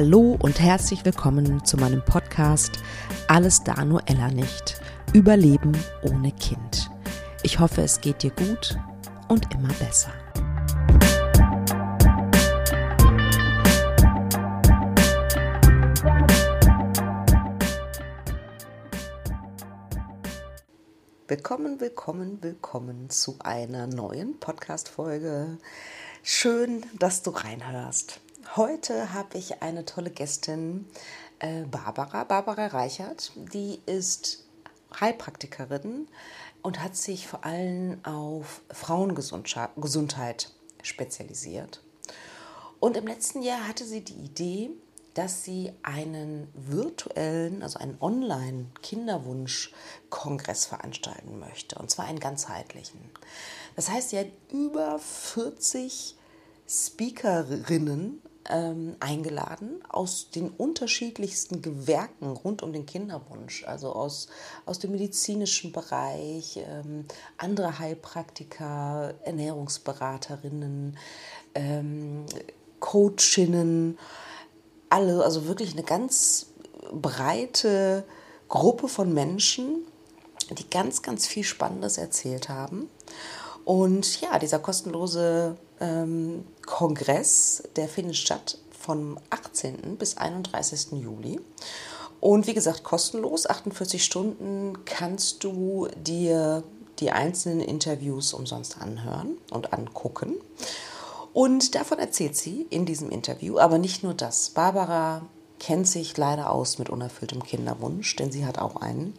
Hallo und herzlich willkommen zu meinem Podcast Alles da nur Ella nicht. Überleben ohne Kind. Ich hoffe, es geht dir gut und immer besser. Willkommen, willkommen, willkommen zu einer neuen Podcast-Folge. Schön, dass du reinhörst. Heute habe ich eine tolle Gästin, äh, Barbara, Barbara Reichert. Die ist Heilpraktikerin und hat sich vor allem auf Frauengesundheit spezialisiert. Und im letzten Jahr hatte sie die Idee, dass sie einen virtuellen, also einen Online-Kinderwunsch-Kongress veranstalten möchte. Und zwar einen ganzheitlichen. Das heißt, sie hat über 40 Speakerinnen ähm, eingeladen aus den unterschiedlichsten Gewerken rund um den Kinderwunsch, also aus, aus dem medizinischen Bereich, ähm, andere Heilpraktiker, Ernährungsberaterinnen, ähm, Coachinnen, alle, also wirklich eine ganz breite Gruppe von Menschen, die ganz, ganz viel Spannendes erzählt haben. Und ja, dieser kostenlose ähm, Kongress, der findet statt vom 18. bis 31. Juli. Und wie gesagt, kostenlos, 48 Stunden kannst du dir die einzelnen Interviews umsonst anhören und angucken. Und davon erzählt sie in diesem Interview, aber nicht nur das. Barbara kennt sich leider aus mit unerfülltem Kinderwunsch, denn sie hat auch einen.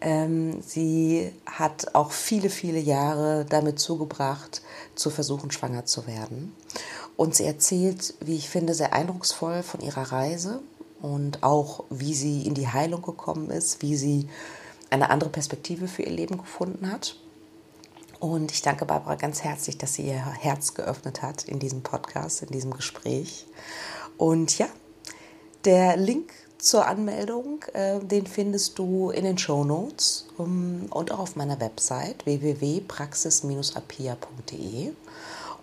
Ähm, sie hat auch viele, viele Jahre damit zugebracht, zu versuchen, schwanger zu werden. Und sie erzählt, wie ich finde, sehr eindrucksvoll von ihrer Reise und auch, wie sie in die Heilung gekommen ist, wie sie eine andere Perspektive für ihr Leben gefunden hat. Und ich danke Barbara ganz herzlich, dass sie ihr Herz geöffnet hat in diesem Podcast, in diesem Gespräch. Und ja, der Link zur Anmeldung, äh, den findest du in den Show Notes um, und auch auf meiner Website www.praxis-apia.de.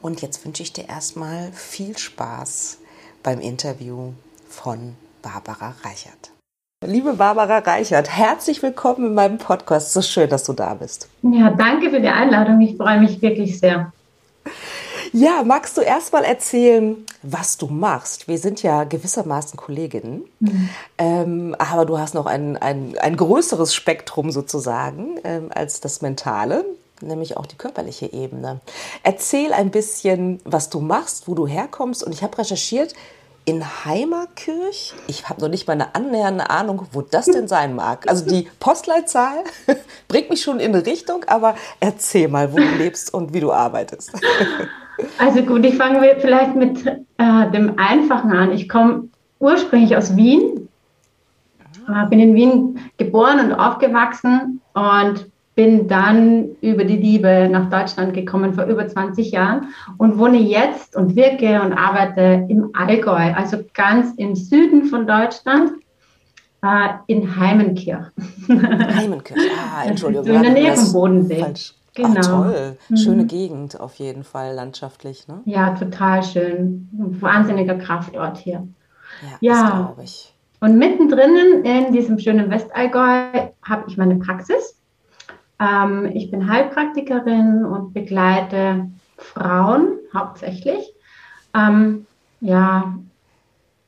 Und jetzt wünsche ich dir erstmal viel Spaß beim Interview von Barbara Reichert. Liebe Barbara Reichert, herzlich willkommen in meinem Podcast. So schön, dass du da bist. Ja, danke für die Einladung. Ich freue mich wirklich sehr. Ja, magst du erst mal erzählen, was du machst? Wir sind ja gewissermaßen Kolleginnen, mhm. ähm, aber du hast noch ein, ein, ein größeres Spektrum sozusagen ähm, als das Mentale, nämlich auch die körperliche Ebene. Erzähl ein bisschen, was du machst, wo du herkommst und ich habe recherchiert, in Heimerkirch. Ich habe noch nicht mal eine annähernde Ahnung, wo das denn sein mag. Also die Postleitzahl bringt mich schon in eine Richtung, aber erzähl mal, wo du lebst und wie du arbeitest. Also gut, ich fange vielleicht mit äh, dem Einfachen an. Ich komme ursprünglich aus Wien, äh, bin in Wien geboren und aufgewachsen und bin dann über die Liebe nach Deutschland gekommen vor über 20 Jahren und wohne jetzt und wirke und arbeite im Allgäu, also ganz im Süden von Deutschland, äh, in Heimenkirch. Heimenkirch, ah, Entschuldigung. in der Nähe vom Bodensee. Falsch. Genau. Ach, toll. Schöne mhm. Gegend auf jeden Fall, landschaftlich. Ne? Ja, total schön. Wahnsinniger Kraftort hier. Ja, ja. glaube ich. Und mittendrin in diesem schönen Westallgäu habe ich meine Praxis. Ähm, ich bin Heilpraktikerin und begleite Frauen hauptsächlich. Ähm, ja,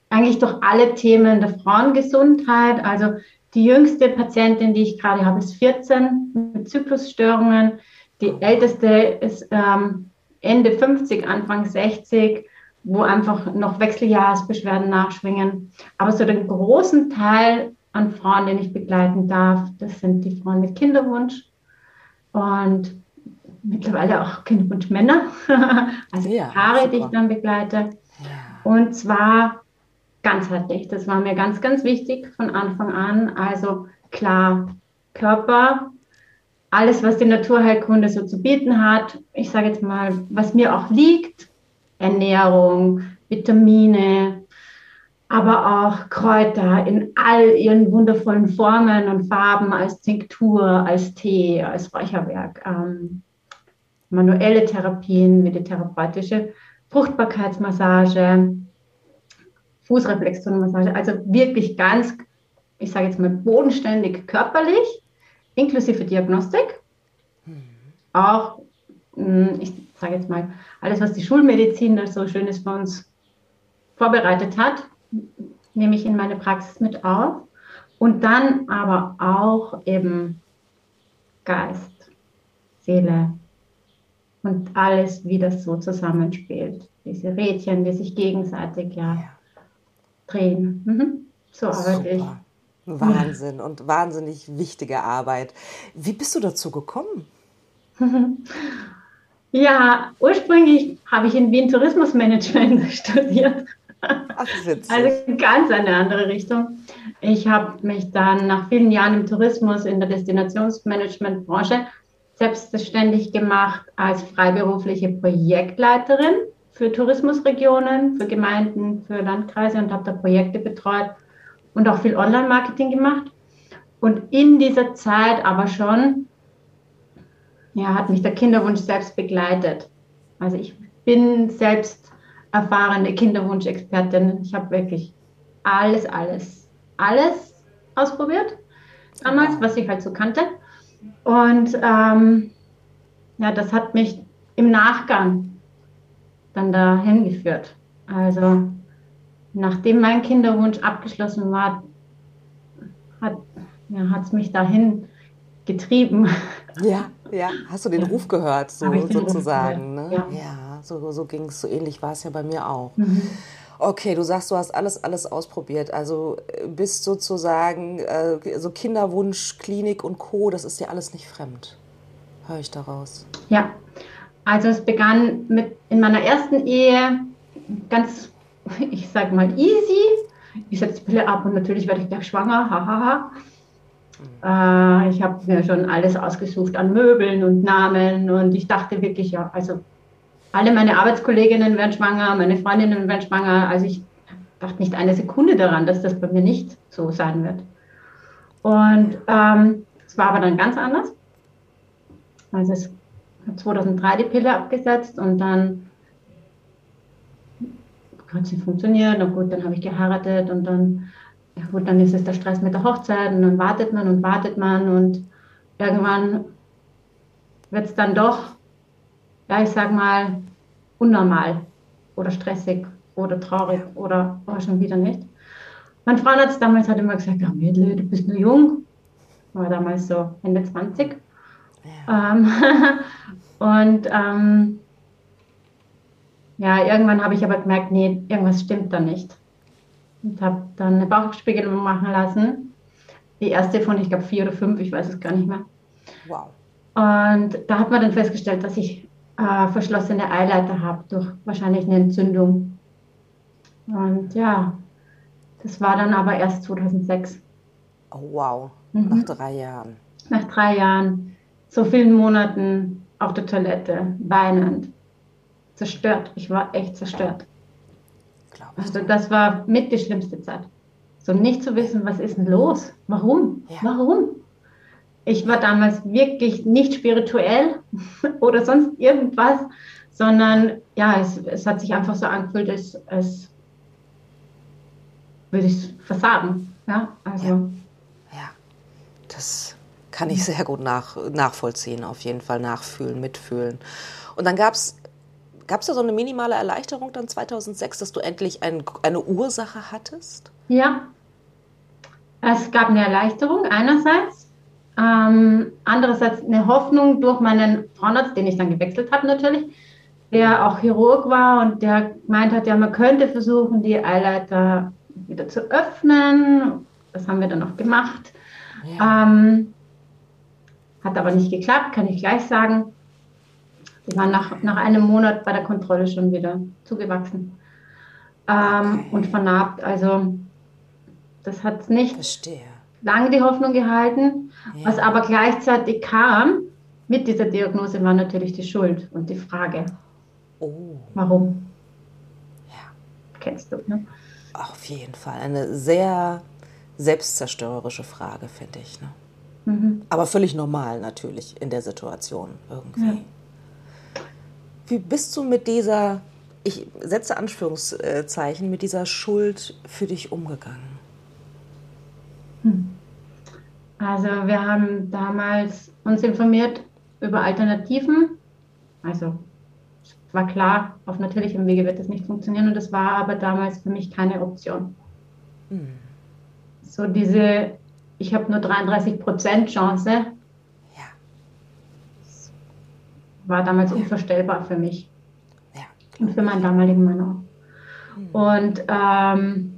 eigentlich durch alle Themen der Frauengesundheit. Also die jüngste Patientin, die ich gerade habe, ist 14 mit Zyklusstörungen. Die älteste ist ähm, Ende 50, Anfang 60, wo einfach noch Wechseljahresbeschwerden nachschwingen. Aber so den großen Teil an Frauen, den ich begleiten darf, das sind die Frauen mit Kinderwunsch und mittlerweile auch Kinderwunschmänner, also ja, Paare, super. die ich dann begleite. Ja. Und zwar ganzheitlich. Das war mir ganz, ganz wichtig von Anfang an. Also klar, Körper, alles, was die Naturheilkunde so zu bieten hat. Ich sage jetzt mal, was mir auch liegt, Ernährung, Vitamine, aber auch Kräuter in all ihren wundervollen Formen und Farben als Tinktur, als Tee, als Räucherwerk, ähm, manuelle Therapien wie die therapeutische Fruchtbarkeitsmassage, Fußreflexzonenmassage. Also wirklich ganz, ich sage jetzt mal bodenständig körperlich, inklusive Diagnostik. Mhm. Auch, hm, ich sage jetzt mal, alles, was die Schulmedizin da so Schönes für uns vorbereitet hat, nehme ich in meine Praxis mit auf. Und dann aber auch eben Geist, Seele und alles, wie das so zusammenspielt. Diese Rädchen, die sich gegenseitig ja, ja. drehen. Mhm. So arbeite ich. Wahnsinn ja. und wahnsinnig wichtige Arbeit. Wie bist du dazu gekommen? Ja, ursprünglich habe ich in Wien Tourismusmanagement studiert. Also ganz eine andere Richtung. Ich habe mich dann nach vielen Jahren im Tourismus in der Destinationsmanagementbranche selbstständig gemacht als freiberufliche Projektleiterin für Tourismusregionen, für Gemeinden, für Landkreise und habe da Projekte betreut und auch viel Online-Marketing gemacht. Und in dieser Zeit aber schon ja, hat mich der Kinderwunsch selbst begleitet. Also ich bin selbst erfahrene Kinderwunschexpertin. Ich habe wirklich alles, alles, alles ausprobiert damals, was ich halt so kannte. Und ähm, ja, das hat mich im Nachgang dann dahin geführt. Also nachdem mein Kinderwunsch abgeschlossen war, hat es ja, mich dahin getrieben. Ja, ja. Hast du den ja. Ruf gehört, so, sozusagen? Ne? Ja. ja, so, so ging es, so ähnlich war es ja bei mir auch. Mhm. Okay, du sagst, du hast alles, alles ausprobiert. Also äh, bist sozusagen äh, so Kinderwunsch, Klinik und Co., das ist dir alles nicht fremd. Höre ich daraus. Ja, also es begann mit in meiner ersten Ehe ganz, ich sag mal, easy. Ich setze die Pille ab und natürlich werde ich gleich schwanger. Hahaha. Ha, ha. äh, ich habe mir schon alles ausgesucht an Möbeln und Namen und ich dachte wirklich, ja, also alle meine Arbeitskolleginnen werden schwanger, meine Freundinnen werden schwanger. Also ich dachte nicht eine Sekunde daran, dass das bei mir nicht so sein wird. Und ähm, es war aber dann ganz anders. Also es hat 2003 die Pille abgesetzt und dann hat sie funktioniert. Na gut, dann habe ich geheiratet und dann, ja gut, dann ist es der Stress mit der Hochzeit und dann wartet man und wartet man und irgendwann wird es dann doch ja, ich sag mal, unnormal oder stressig oder traurig oder war schon wieder nicht. Mein Frauenarzt damals hat immer gesagt, ja, Mädel, du bist nur jung. War damals so Ende 20. Ja. Ähm, und ähm, ja, irgendwann habe ich aber gemerkt, nee, irgendwas stimmt da nicht. Und habe dann eine Bauchspiegelung machen lassen. Die erste von, ich glaube, vier oder fünf, ich weiß es gar nicht mehr. Wow. Und da hat man dann festgestellt, dass ich äh, verschlossene Eileiter habe durch wahrscheinlich eine Entzündung. Und ja, das war dann aber erst 2006. Oh, wow, mhm. nach drei Jahren. Nach drei Jahren, so vielen Monaten auf der Toilette, weinend, zerstört. Ich war echt zerstört. Also das war mit die schlimmste Zeit. So nicht zu wissen, was ist denn los? Warum? Ja. Warum? Ich war damals wirklich nicht spirituell oder sonst irgendwas, sondern ja, es, es hat sich einfach so angefühlt, als, als würde ich versagen. Ja, also. Ja. ja. das kann ich sehr gut nach, nachvollziehen, auf jeden Fall nachfühlen, mitfühlen. Und dann gab es Gab es da so eine minimale Erleichterung dann 2006, dass du endlich ein, eine Ursache hattest? Ja, es gab eine Erleichterung einerseits. Ähm, andererseits eine Hoffnung durch meinen Frauenarzt, den ich dann gewechselt habe natürlich, der auch Chirurg war und der gemeint hat, ja, man könnte versuchen, die Eileiter wieder zu öffnen. Das haben wir dann auch gemacht. Ja. Ähm, hat aber nicht geklappt, kann ich gleich sagen. Die waren nach, nach einem Monat bei der Kontrolle schon wieder zugewachsen ähm, okay. und vernarbt. Also das hat nicht Verstehe. lange die Hoffnung gehalten. Ja. Was aber gleichzeitig kam mit dieser Diagnose war natürlich die Schuld und die Frage, oh. warum? Ja. Kennst du, ne? Auf jeden Fall. Eine sehr selbstzerstörerische Frage, finde ich. Ne? Mhm. Aber völlig normal natürlich in der Situation irgendwie. Ja. Wie bist du mit dieser, ich setze Anführungszeichen, mit dieser Schuld für dich umgegangen? Hm. Also wir haben damals uns informiert über Alternativen. Also es war klar, auf natürlichem Wege wird das nicht funktionieren und das war aber damals für mich keine Option. Hm. So diese, ich habe nur 33 Prozent Chance, ja. war damals unvorstellbar für mich. Ja, und für meinen damaligen Mann auch. Hm. Und ähm,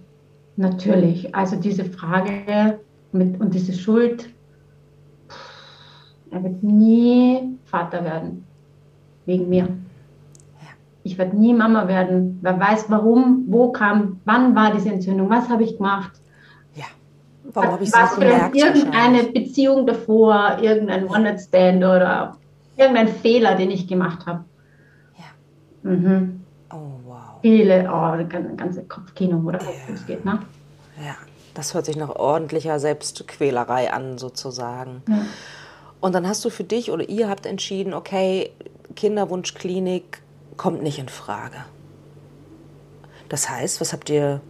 natürlich, also diese Frage, und diese Schuld, er wird nie Vater werden. Wegen mir. Ich werde nie Mama werden. Wer weiß warum, wo kam, wann war diese Entzündung, was habe ich gemacht. Ja. Warum habe ich was so gemerkt? Irgendeine Beziehung davor, irgendein One-Night-Stand oder irgendein Fehler, den ich gemacht habe. Ja. Mhm. Oh, wow. Viele, oh, ganze Kopfkino, wo das ja. geht, ne? Ja. Das hört sich nach ordentlicher Selbstquälerei an, sozusagen. Ja. Und dann hast du für dich oder ihr habt entschieden, okay, Kinderwunschklinik kommt nicht in Frage. Das heißt, was habt ihr,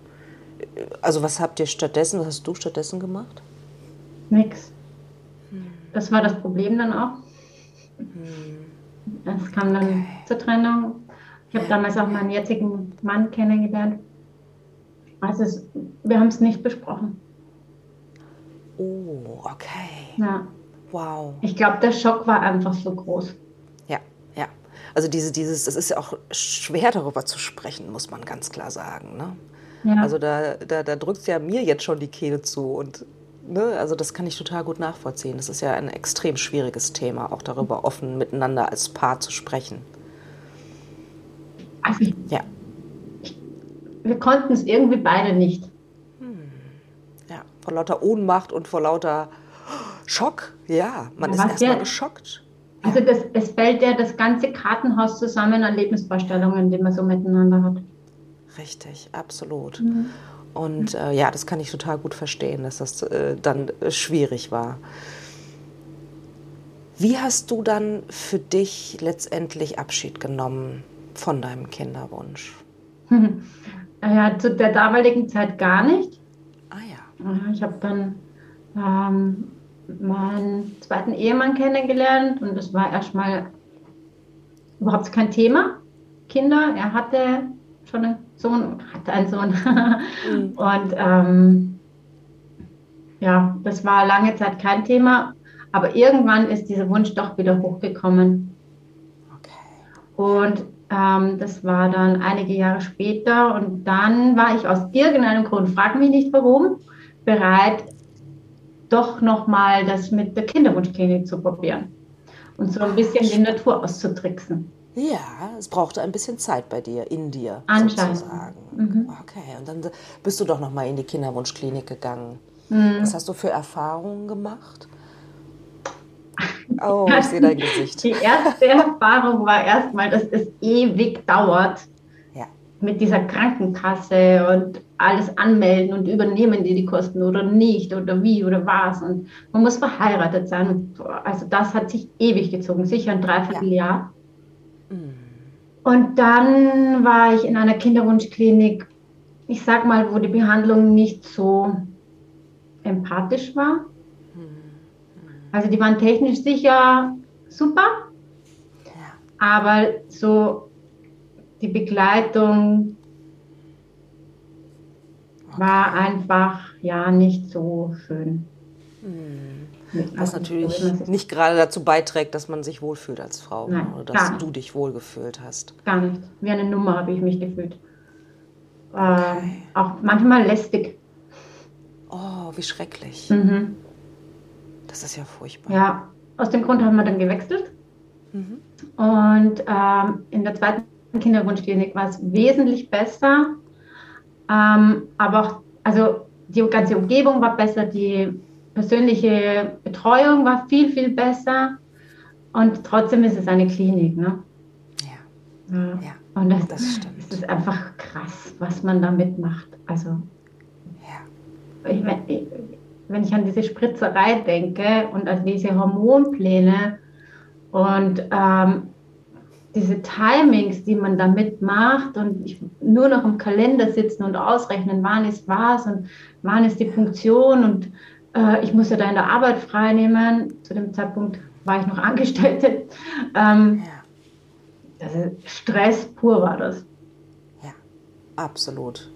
also was habt ihr stattdessen, was hast du stattdessen gemacht? Nix. Das war das Problem dann auch. Es kam dann okay. zur Trennung. Ich habe damals auch meinen jetzigen Mann kennengelernt. Also es, wir haben es nicht besprochen. Oh, okay. Ja. Wow. Ich glaube, der Schock war einfach so groß. Ja, ja. Also diese, dieses, das ist ja auch schwer darüber zu sprechen, muss man ganz klar sagen. Ne? Ja. Also da, da, da drückt ja mir jetzt schon die Kehle zu und ne, also das kann ich total gut nachvollziehen. Das ist ja ein extrem schwieriges Thema, auch darüber offen miteinander als Paar zu sprechen. Also ja wir konnten es irgendwie beide nicht. Hm. Ja, vor lauter Ohnmacht und vor lauter Schock. Ja, man ja, ist erstmal geschockt. Also das, es fällt ja das ganze Kartenhaus zusammen an Lebensvorstellungen, die man so miteinander hat. Richtig, absolut. Mhm. Und äh, ja, das kann ich total gut verstehen, dass das äh, dann äh, schwierig war. Wie hast du dann für dich letztendlich Abschied genommen von deinem Kinderwunsch? Ja, zu der damaligen Zeit gar nicht. Ah ja. Ich habe dann ähm, meinen zweiten Ehemann kennengelernt und das war erstmal überhaupt kein Thema. Kinder, er hatte schon einen Sohn, hatte einen Sohn. mhm. Und ähm, ja, das war lange Zeit kein Thema. Aber irgendwann ist dieser Wunsch doch wieder hochgekommen. Okay. Und ähm, das war dann einige Jahre später und dann war ich aus irgendeinem Grund, frag mich nicht warum, bereit, doch nochmal das mit der Kinderwunschklinik zu probieren und so ein bisschen die Natur auszutricksen. Ja, es brauchte ein bisschen Zeit bei dir, in dir Anscheinend. sozusagen. Mhm. Okay, und dann bist du doch nochmal in die Kinderwunschklinik gegangen. Mhm. Was hast du für Erfahrungen gemacht? Oh, ich sehe dein Gesicht. Die erste Erfahrung war erstmal, dass es ewig dauert. Ja. Mit dieser Krankenkasse und alles anmelden und übernehmen die die Kosten oder nicht oder wie oder was. Und man muss verheiratet sein. Also das hat sich ewig gezogen, sicher ein Dreivierteljahr. Ja. Mhm. Und dann war ich in einer Kinderwunschklinik, ich sag mal, wo die Behandlung nicht so empathisch war. Also die waren technisch sicher super, aber so die Begleitung war einfach ja nicht so schön. Hm. Was natürlich so, nicht gerade dazu beiträgt, dass man sich wohlfühlt als Frau Nein, oder dass du dich wohlgefühlt hast. Gar nicht. Wie eine Nummer habe ich mich gefühlt. Okay. Äh, auch manchmal lästig. Oh, wie schrecklich. Mhm. Das ist ja furchtbar. Ja, aus dem Grund haben wir dann gewechselt. Mhm. Und ähm, in der zweiten Kinderwunschklinik war es wesentlich besser. Ähm, aber auch, also die ganze Umgebung war besser, die persönliche Betreuung war viel, viel besser. Und trotzdem ist es eine Klinik. Ne? Ja. ja. ja. Und das, das stimmt. Es ist einfach krass, was man damit macht. Also, ja. ich, ich, wenn ich an diese Spritzerei denke und an diese Hormonpläne und ähm, diese Timings, die man damit macht und ich, nur noch im Kalender sitzen und ausrechnen, wann ist was und wann ist die Funktion und äh, ich muss ja da in der Arbeit freinehmen. Zu dem Zeitpunkt war ich noch Angestellte. Ähm, ja. also Stress pur war das. Ja, absolut.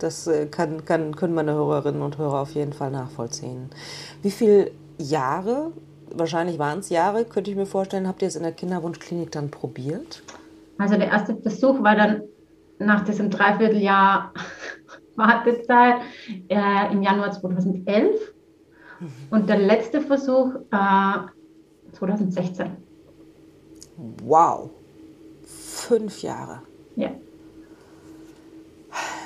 Das äh, kann, kann, können meine Hörerinnen und Hörer auf jeden Fall nachvollziehen. Wie viele Jahre, wahrscheinlich waren es Jahre, könnte ich mir vorstellen, habt ihr es in der Kinderwunschklinik dann probiert? Also der erste Besuch war dann nach diesem Dreivierteljahr Wartezeit äh, im Januar 2011 mhm. und der letzte Versuch äh, 2016. Wow, fünf Jahre. Ja.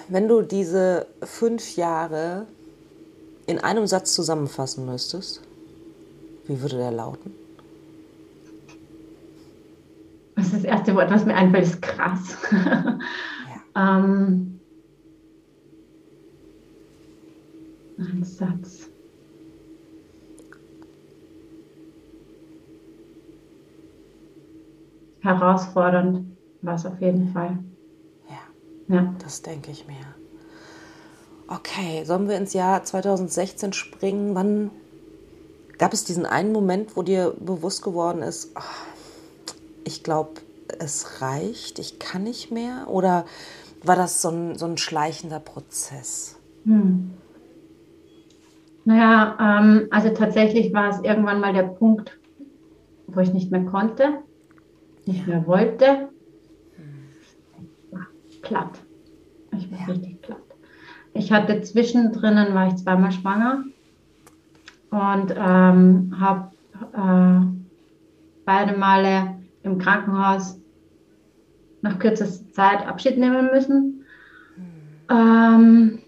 Wenn du diese fünf Jahre in einem Satz zusammenfassen müsstest, wie würde der lauten? Das, ist das erste Wort, was mir einfällt, ist krass. Ja. ähm, ein Satz. Herausfordernd war es auf jeden Fall. Ja. Das denke ich mir. Okay, sollen wir ins Jahr 2016 springen? Wann gab es diesen einen Moment, wo dir bewusst geworden ist, oh, ich glaube, es reicht, ich kann nicht mehr? Oder war das so ein, so ein schleichender Prozess? Hm. Naja, ähm, also tatsächlich war es irgendwann mal der Punkt, wo ich nicht mehr konnte, nicht mehr wollte platt. Ich war ja. richtig platt. Ich hatte zwischendrin, war ich zweimal schwanger und ähm, habe äh, beide Male im Krankenhaus nach kürzester Zeit Abschied nehmen müssen. Ähm,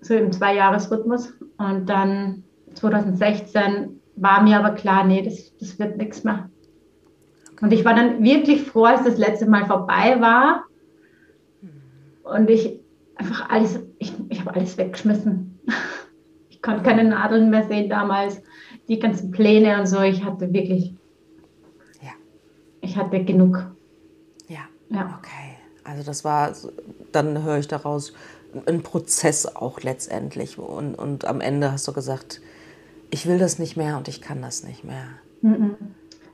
so im Zwei-Jahres-Rhythmus. Und dann 2016 war mir aber klar, nee, das, das wird nichts mehr. Und ich war dann wirklich froh, als das letzte Mal vorbei war und ich einfach alles, ich, ich habe alles weggeschmissen. Ich konnte keine Nadeln mehr sehen damals, die ganzen Pläne und so. Ich hatte wirklich, ja. ich hatte genug. Ja, ja. okay. Also das war, dann höre ich daraus, ein Prozess auch letztendlich. Und, und am Ende hast du gesagt, ich will das nicht mehr und ich kann das nicht mehr.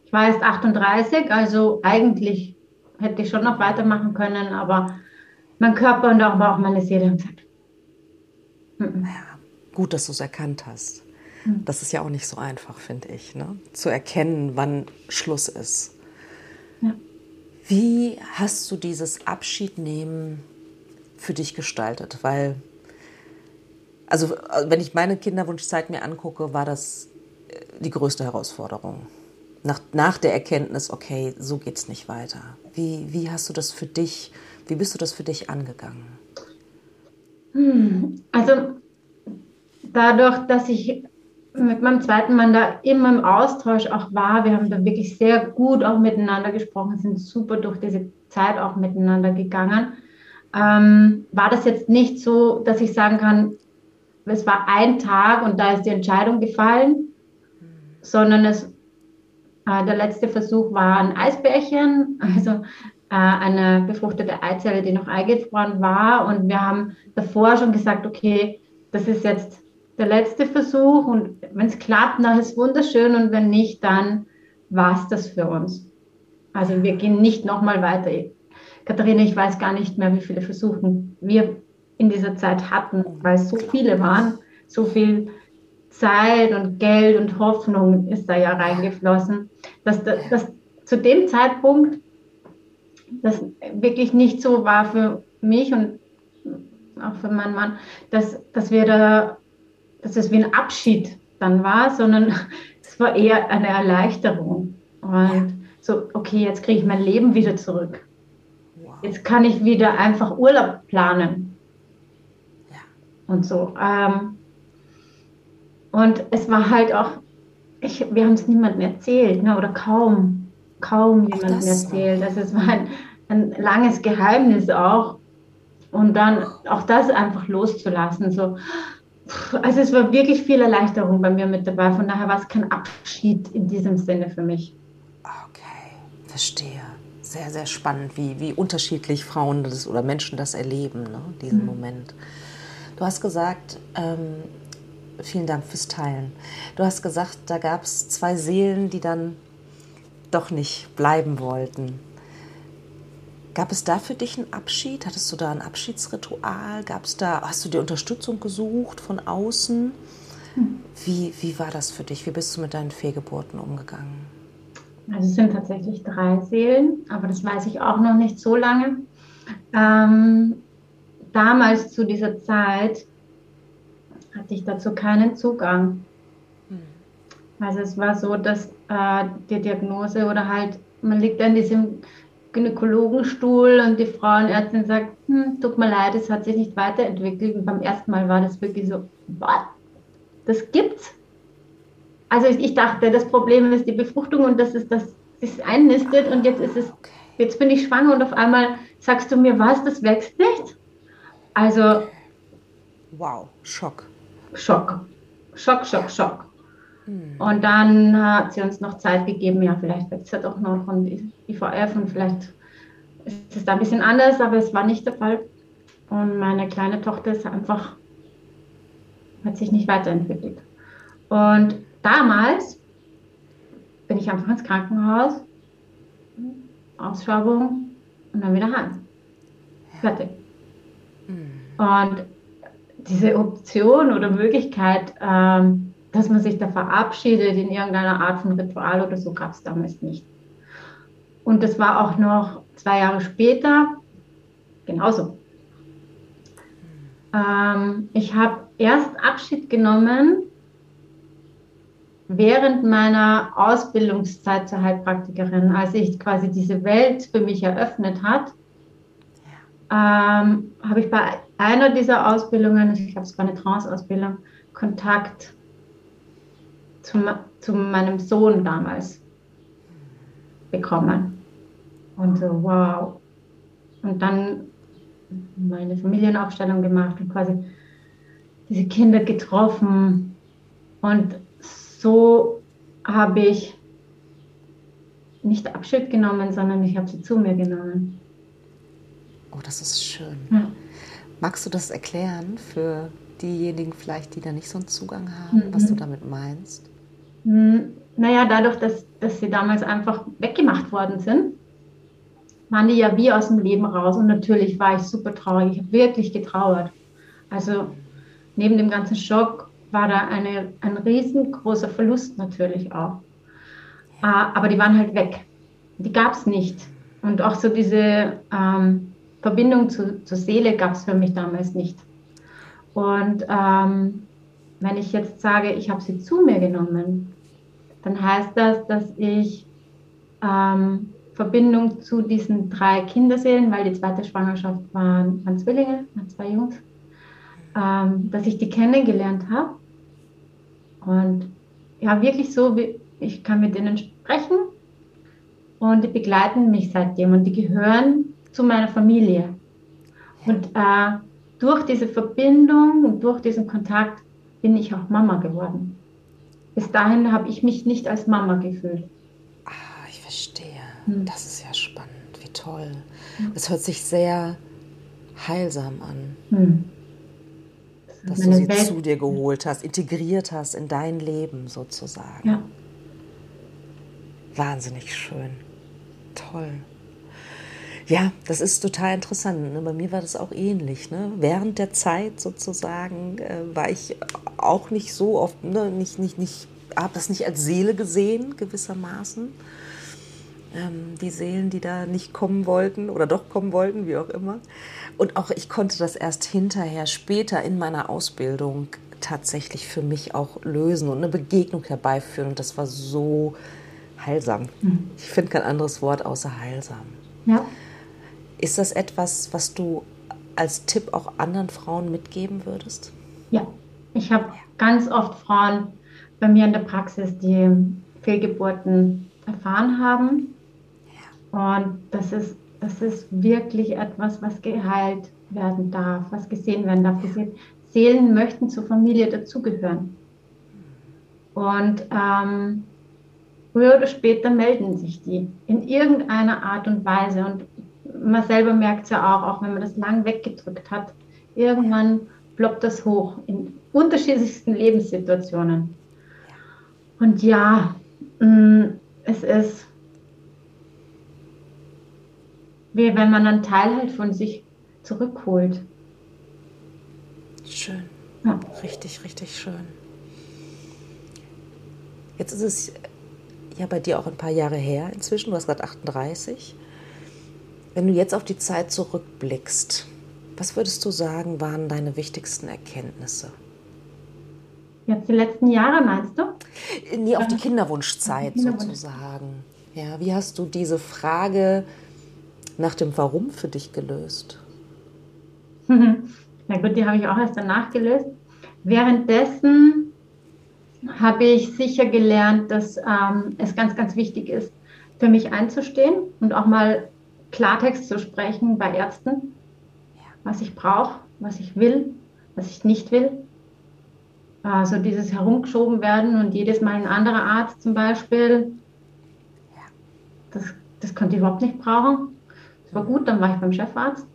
Ich war jetzt 38, also eigentlich hätte ich schon noch weitermachen können, aber mein Körper und aber auch meine Seele haben gesagt. Naja, gut, dass du es erkannt hast. Mhm. Das ist ja auch nicht so einfach, finde ich, ne? zu erkennen, wann Schluss ist. Ja. Wie hast du dieses Abschiednehmen für dich gestaltet? Weil, also wenn ich meine Kinderwunschzeit mir angucke, war das äh, die größte Herausforderung. Nach, nach der Erkenntnis, okay, so geht es nicht weiter. Wie, wie hast du das für dich wie bist du das für dich angegangen? Hm, also dadurch, dass ich mit meinem zweiten Mann da immer im Austausch auch war, wir haben da wirklich sehr gut auch miteinander gesprochen, sind super durch diese Zeit auch miteinander gegangen, ähm, war das jetzt nicht so, dass ich sagen kann, es war ein Tag und da ist die Entscheidung gefallen, sondern es, äh, der letzte Versuch war ein Eisbärchen, also eine befruchtete Eizelle, die noch eingefroren war. Und wir haben davor schon gesagt, okay, das ist jetzt der letzte Versuch und wenn es klappt, dann ist es wunderschön und wenn nicht, dann war es das für uns. Also wir gehen nicht nochmal weiter. Katharina, ich weiß gar nicht mehr, wie viele Versuche wir in dieser Zeit hatten, weil es so viele waren, so viel Zeit und Geld und Hoffnung ist da ja reingeflossen, dass, dass zu dem Zeitpunkt das wirklich nicht so war für mich und auch für meinen Mann, dass, dass wir da, dass es wie ein Abschied dann war, sondern es war eher eine Erleichterung. Und ja. so, okay, jetzt kriege ich mein Leben wieder zurück. Wow. Jetzt kann ich wieder einfach Urlaub planen. Ja. Und so. Ähm, und es war halt auch, ich, wir haben es niemandem erzählt, ne, oder kaum kaum jemandem erzählt. Also es war ein, ein, langes Geheimnis auch. Und dann auch das einfach loszulassen. So. Also es war wirklich viel Erleichterung bei mir mit dabei. Von daher war es kein Abschied in diesem Sinne für mich. Okay, verstehe. sehr, sehr spannend, wie, wie unterschiedlich Frauen das oder Menschen das erleben, ne, diesen mhm. Moment. Du hast gesagt, ähm, vielen Dank fürs Teilen. Du hast gesagt, da gab es zwei Seelen, die dann doch nicht bleiben wollten. Gab es da für dich einen Abschied? Hattest du da ein Abschiedsritual? Gab es da, hast du dir Unterstützung gesucht von außen? Hm. Wie, wie war das für dich? Wie bist du mit deinen Fehlgeburten umgegangen? Also es sind tatsächlich drei Seelen, aber das weiß ich auch noch nicht so lange. Ähm, damals zu dieser Zeit hatte ich dazu keinen Zugang. Hm. Also es war so, dass äh, die Diagnose oder halt, man liegt in diesem Gynäkologenstuhl und die Frauenärztin sagt, hm, tut mir leid, es hat sich nicht weiterentwickelt. Und beim ersten Mal war das wirklich so, was? Das gibt's? Also ich dachte, das Problem ist die Befruchtung und das ist das sich einnistet und jetzt ist es, jetzt bin ich schwanger und auf einmal sagst du mir was, das wächst nicht. Also wow, Schock. Schock. Schock, Schock, Schock. Hm. Und dann hat sie uns noch Zeit gegeben, ja, vielleicht wächst es ja doch noch von IVF und vielleicht ist es da ein bisschen anders, aber es war nicht der Fall. Und meine kleine Tochter ist einfach, hat sich nicht weiterentwickelt. Und damals bin ich einfach ins Krankenhaus, Ausschabung und dann wieder heim. Fertig. Mhm. Und diese Option oder Möglichkeit, ähm, dass man sich da verabschiedet in irgendeiner Art von Ritual oder so, gab es damals nicht. Und das war auch noch zwei Jahre später genauso. Ähm, ich habe erst Abschied genommen während meiner Ausbildungszeit zur Heilpraktikerin, als ich quasi diese Welt für mich eröffnet hat, ähm, habe ich bei einer dieser Ausbildungen, ich glaube, es war eine Trance-Ausbildung, Kontakt zu, zu meinem Sohn damals bekommen. Und so, wow. Und dann meine Familienaufstellung gemacht und quasi diese Kinder getroffen. Und so habe ich nicht Abschied genommen, sondern ich habe sie zu mir genommen. Oh, das ist schön. Ja. Magst du das erklären für diejenigen vielleicht, die da nicht so einen Zugang haben, mhm. was du damit meinst? Mhm. Naja, dadurch, dass, dass sie damals einfach weggemacht worden sind, waren die ja wie aus dem Leben raus. Und natürlich war ich super traurig. Ich habe wirklich getrauert. Also neben dem ganzen Schock war da eine, ein riesengroßer Verlust natürlich auch. Äh, aber die waren halt weg. Die gab es nicht. Und auch so diese ähm, Verbindung zu, zur Seele gab es für mich damals nicht. Und ähm, wenn ich jetzt sage, ich habe sie zu mir genommen, dann heißt das, dass ich ähm, Verbindung zu diesen drei Kinderseelen, weil die zweite Schwangerschaft waren, waren Zwillinge, waren zwei Jungs, ähm, dass ich die kennengelernt habe. Und ja, wirklich so, wie ich kann mit denen sprechen und die begleiten mich seitdem und die gehören zu meiner Familie. Und äh, durch diese Verbindung und durch diesen Kontakt bin ich auch Mama geworden. Bis dahin habe ich mich nicht als Mama gefühlt. Ah, ich verstehe. Hm. Das ist ja spannend. Wie toll. Es hört sich sehr heilsam an. Hm dass du sie Welt zu dir geholt hast, integriert hast in dein Leben sozusagen. Ja. Wahnsinnig schön. Toll. Ja, das ist total interessant. Ne? Bei mir war das auch ähnlich. Ne? Während der Zeit sozusagen äh, war ich auch nicht so oft, ne? nicht, nicht, nicht, habe das nicht als Seele gesehen, gewissermaßen. Ähm, die Seelen, die da nicht kommen wollten oder doch kommen wollten, wie auch immer. Und auch ich konnte das erst hinterher, später in meiner Ausbildung tatsächlich für mich auch lösen und eine Begegnung herbeiführen. Und das war so heilsam. Mhm. Ich finde kein anderes Wort außer heilsam. Ja. Ist das etwas, was du als Tipp auch anderen Frauen mitgeben würdest? Ja, ich habe ganz oft Frauen bei mir in der Praxis, die Fehlgeburten erfahren haben. Ja. Und das ist das ist wirklich etwas, was geheilt werden darf, was gesehen werden darf. Diese Seelen möchten zur Familie dazugehören. Und, ähm, früher oder später melden sich die in irgendeiner Art und Weise. Und man selber merkt es ja auch, auch wenn man das lang weggedrückt hat, irgendwann ploppt das hoch in unterschiedlichsten Lebenssituationen. Und ja, mm, es ist wie wenn man einen Teil halt von sich zurückholt. Schön. Ja. Richtig, richtig schön. Jetzt ist es ja bei dir auch ein paar Jahre her inzwischen, du hast gerade 38. Wenn du jetzt auf die Zeit zurückblickst, was würdest du sagen, waren deine wichtigsten Erkenntnisse? Jetzt die letzten Jahre meinst du? Nee, auf die Kinderwunschzeit Kinderwunsch. sozusagen. Ja, wie hast du diese Frage nach dem Warum für dich gelöst? Na gut, die habe ich auch erst danach gelöst. Währenddessen habe ich sicher gelernt, dass ähm, es ganz, ganz wichtig ist, für mich einzustehen und auch mal Klartext zu sprechen bei Ärzten, was ich brauche, was ich will, was ich nicht will. Also dieses herumgeschoben werden und jedes Mal ein anderer Arzt zum Beispiel, das, das konnte ich überhaupt nicht brauchen. Das war gut, dann war ich beim Chefarzt.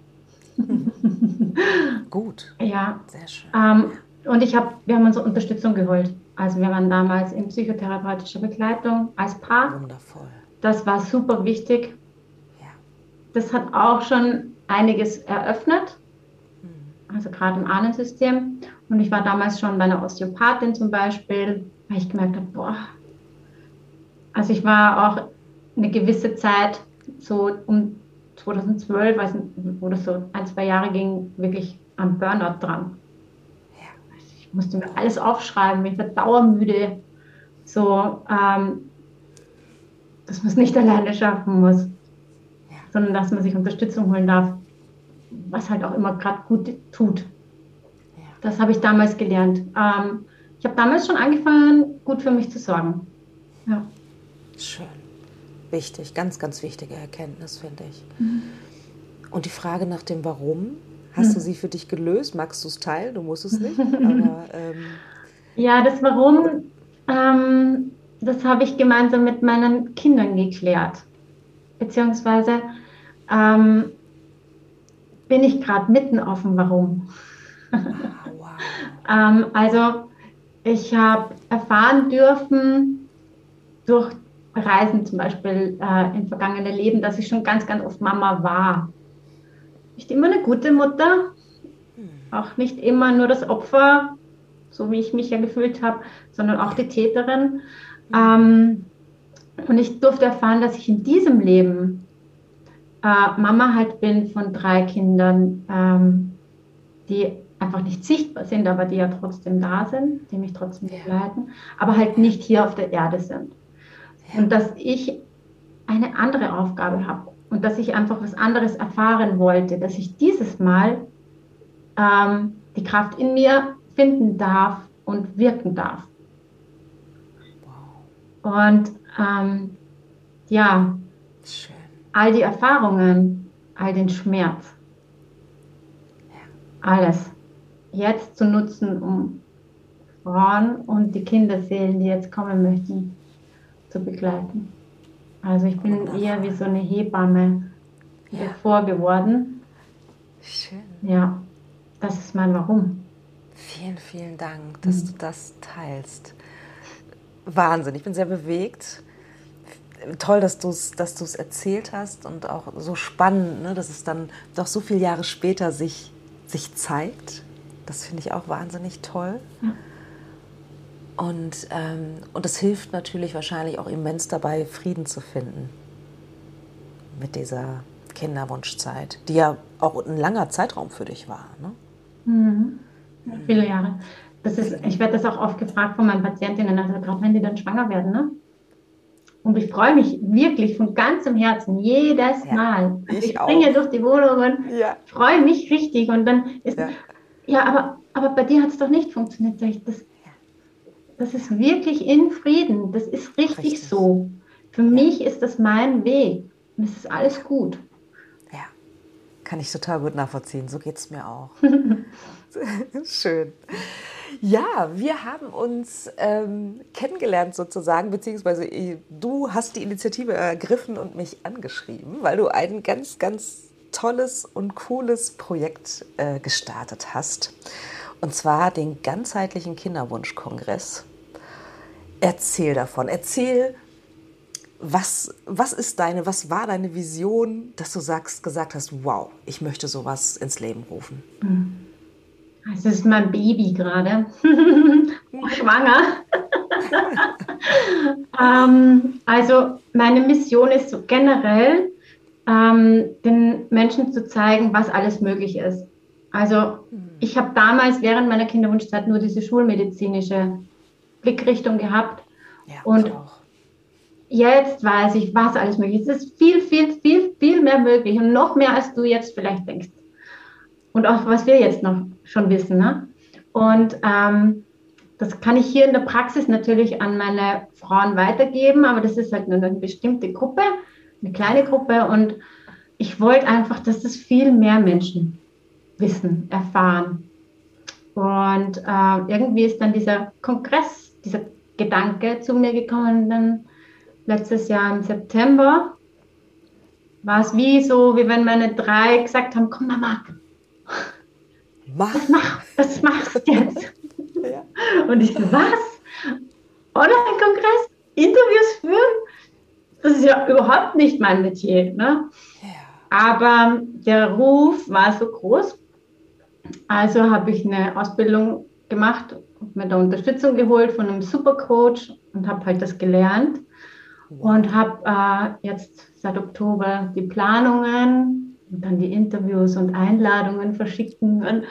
gut. Ja. Sehr schön. Ähm, und ich hab, wir haben unsere Unterstützung geholt. Also wir waren damals in psychotherapeutischer Begleitung als Paar. Wundervoll. Das war super wichtig. Das hat auch schon einiges eröffnet. Hm. Also gerade im Ahnensystem. Und ich war damals schon bei einer Osteopathin zum Beispiel, weil ich gemerkt habe, boah, also ich war auch eine gewisse Zeit so um 2012, weiß nicht, wo das so ein, zwei Jahre ging, wirklich am Burnout dran. Ja. Ich musste mir alles aufschreiben, ich war dauermüde. So, ähm, dass man es nicht alleine schaffen muss. Sondern dass man sich Unterstützung holen darf, was halt auch immer gerade gut tut. Das habe ich damals gelernt. Ähm, ich habe damals schon angefangen, gut für mich zu sorgen. Ja. Schön wichtig, ganz, ganz wichtige Erkenntnis, finde ich. Mhm. Und die Frage nach dem Warum, hast mhm. du sie für dich gelöst? Magst du es teilen? Du musst es nicht. Aber, ähm ja, das Warum, ähm, das habe ich gemeinsam mit meinen Kindern geklärt. Beziehungsweise ähm, bin ich gerade mitten dem Warum. Ah, wow. ähm, also ich habe erfahren dürfen durch Reisen zum Beispiel äh, in vergangene Leben, dass ich schon ganz, ganz oft Mama war. Nicht immer eine gute Mutter, auch nicht immer nur das Opfer, so wie ich mich ja gefühlt habe, sondern auch die Täterin. Ähm, und ich durfte erfahren, dass ich in diesem Leben äh, Mama halt bin von drei Kindern, ähm, die einfach nicht sichtbar sind, aber die ja trotzdem da sind, die mich trotzdem begleiten, aber halt nicht hier auf der Erde sind. Und dass ich eine andere Aufgabe habe und dass ich einfach was anderes erfahren wollte, dass ich dieses Mal ähm, die Kraft in mir finden darf und wirken darf. Und ähm, ja, Schön. All die Erfahrungen, all den Schmerz, alles jetzt zu nutzen, um Frauen und die Kinderseelen, die jetzt kommen möchten, zu begleiten. Also ich bin Wundervoll. eher wie so eine Hebamme ja. davor geworden. Schön. Ja, das ist mein Warum. Vielen, vielen Dank, dass mhm. du das teilst. Wahnsinn, ich bin sehr bewegt. Toll, dass du es dass erzählt hast und auch so spannend, ne, dass es dann doch so viele Jahre später sich, sich zeigt. Das finde ich auch wahnsinnig toll. Ja. Und, ähm, und das hilft natürlich wahrscheinlich auch immens dabei, Frieden zu finden mit dieser Kinderwunschzeit, die ja auch ein langer Zeitraum für dich war. Ne? Mhm. Viele Jahre. Das ist, ich werde das auch oft gefragt von meinen Patientinnen, also gerade wenn die dann schwanger werden. Ne? Und ich freue mich wirklich von ganzem Herzen jedes ja, Mal. Also ich, ich springe durch die Wohnung und ja. freue mich richtig. Und dann ist, ja, ja aber, aber bei dir hat es doch nicht funktioniert. Das, das ist wirklich in Frieden. Das ist richtig, richtig. so. Für mich ist das mein Weg. Und es ist alles gut. Ja. kann ich total gut nachvollziehen. So geht es mir auch. Schön. Ja, wir haben uns ähm, kennengelernt sozusagen, beziehungsweise äh, du hast die Initiative ergriffen und mich angeschrieben, weil du ein ganz, ganz tolles und cooles Projekt äh, gestartet hast. Und zwar den ganzheitlichen Kinderwunschkongress. Erzähl davon. Erzähl, was, was ist deine, was war deine Vision, dass du sagst, gesagt hast, wow, ich möchte sowas ins Leben rufen? Es ist mein Baby gerade. Schwanger. ähm, also meine Mission ist so generell, ähm, den Menschen zu zeigen, was alles möglich ist. Also ich habe damals während meiner Kinderwunschzeit nur diese schulmedizinische Blickrichtung gehabt. Ja, und jetzt weiß ich, was alles möglich ist. Es ist viel, viel, viel, viel mehr möglich und noch mehr, als du jetzt vielleicht denkst. Und auch was wir jetzt noch schon wissen. Ne? Und ähm, das kann ich hier in der Praxis natürlich an meine Frauen weitergeben, aber das ist halt nur eine bestimmte Gruppe, eine kleine Gruppe. Und ich wollte einfach, dass das viel mehr Menschen wissen, erfahren. Und äh, irgendwie ist dann dieser Kongress, dieser Gedanke zu mir gekommen, dann letztes Jahr im September. War es wie so, wie wenn meine drei gesagt haben: Komm, Mama, Mach. Das, mach, das machst jetzt. ja. Und ich so: Was? Online-Kongress? Interviews führen? Das ist ja überhaupt nicht mein Metier. Ne? Ja. Aber der Ruf war so groß also habe ich eine Ausbildung gemacht, mir da Unterstützung geholt von einem Supercoach und habe halt das gelernt und habe äh, jetzt seit Oktober die Planungen und dann die Interviews und Einladungen verschicken an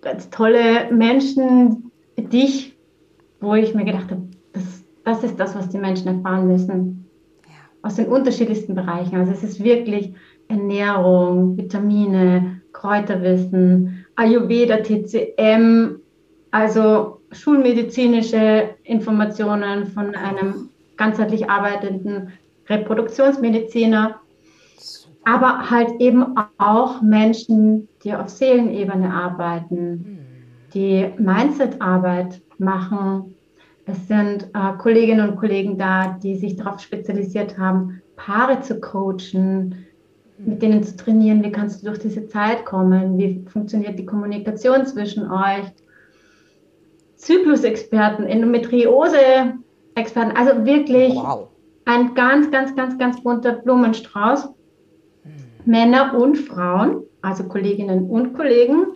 ganz tolle Menschen, dich, wo ich mir gedacht habe, das, das ist das, was die Menschen erfahren müssen. Ja. Aus den unterschiedlichsten Bereichen. Also es ist wirklich Ernährung, Vitamine, Kräuterwissen, Ayurveda, TCM, also schulmedizinische Informationen von einem ganzheitlich arbeitenden Reproduktionsmediziner, aber halt eben auch Menschen, die auf Seelenebene arbeiten, die Mindset-Arbeit machen. Es sind äh, Kolleginnen und Kollegen da, die sich darauf spezialisiert haben, Paare zu coachen, mit denen zu trainieren, wie kannst du durch diese Zeit kommen, wie funktioniert die Kommunikation zwischen euch. Zyklusexperten, Endometriose-Experten, also wirklich wow. ein ganz, ganz, ganz, ganz bunter Blumenstrauß. Männer und Frauen, also Kolleginnen und Kollegen.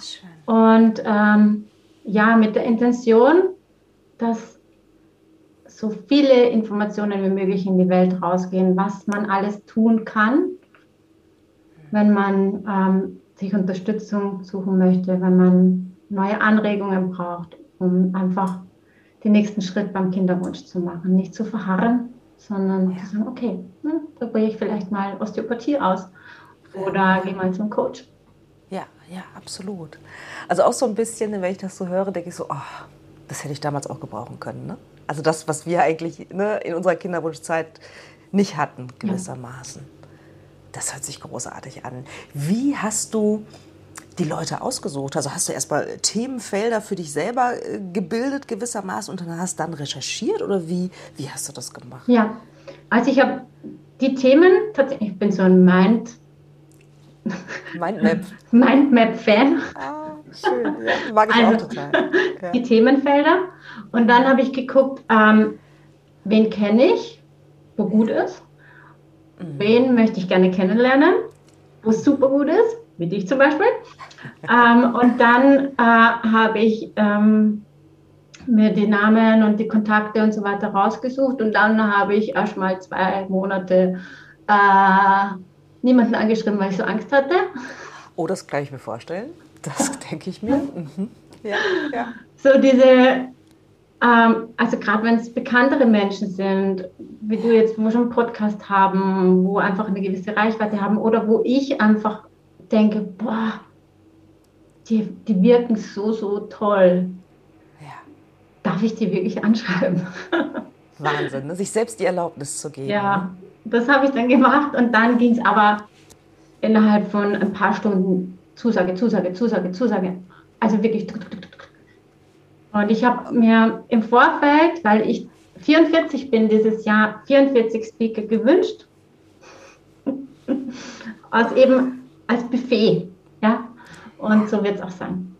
Schön. Und ähm, ja, mit der Intention, dass so viele Informationen wie möglich in die Welt rausgehen, was man alles tun kann, wenn man ähm, sich Unterstützung suchen möchte, wenn man neue Anregungen braucht, um einfach den nächsten Schritt beim Kinderwunsch zu machen. Nicht zu verharren, sondern ja. sagen, okay, hm, probiere ich vielleicht mal Osteopathie aus oder gehe mal zum Coach. Ja, ja, absolut. Also auch so ein bisschen, wenn ich das so höre, denke ich so, oh, das hätte ich damals auch gebrauchen können. Ne? Also das, was wir eigentlich ne, in unserer Kinderwunschzeit nicht hatten, gewissermaßen. Ja. Das hört sich großartig an. Wie hast du die Leute ausgesucht? Also hast du erstmal Themenfelder für dich selber äh, gebildet gewissermaßen und dann hast dann recherchiert oder wie, wie hast du das gemacht? Ja, also ich habe die Themen, tatsächlich, ich bin so ein Mind... Mindmap. Mindmap-Fan. Ah, schön, ja, mag ich also, auch total. Ja. Die Themenfelder. Und dann habe ich geguckt, ähm, wen kenne ich, wo gut ist Mhm. Wen möchte ich gerne kennenlernen, wo super gut ist, wie dich zum Beispiel. ähm, und dann äh, habe ich ähm, mir die Namen und die Kontakte und so weiter rausgesucht und dann habe ich erst mal zwei Monate äh, niemanden angeschrieben, weil ich so Angst hatte. Oh, das kann ich mir vorstellen. Das denke ich mir. Mhm. Ja, ja. So diese ähm, also gerade wenn es bekanntere Menschen sind, wie du jetzt, wo wir schon einen Podcast haben, wo einfach eine gewisse Reichweite haben oder wo ich einfach denke, boah, die, die wirken so, so toll. Ja. Darf ich die wirklich anschreiben? Wahnsinn, ne? sich selbst die Erlaubnis zu geben. Ja, das habe ich dann gemacht und dann ging es aber innerhalb von ein paar Stunden Zusage, Zusage, Zusage, Zusage. Also wirklich. Und ich habe mir im Vorfeld, weil ich 44 bin dieses Jahr, 44 Speaker gewünscht. Aus eben als Buffet. Ja? Und so wird es auch sein.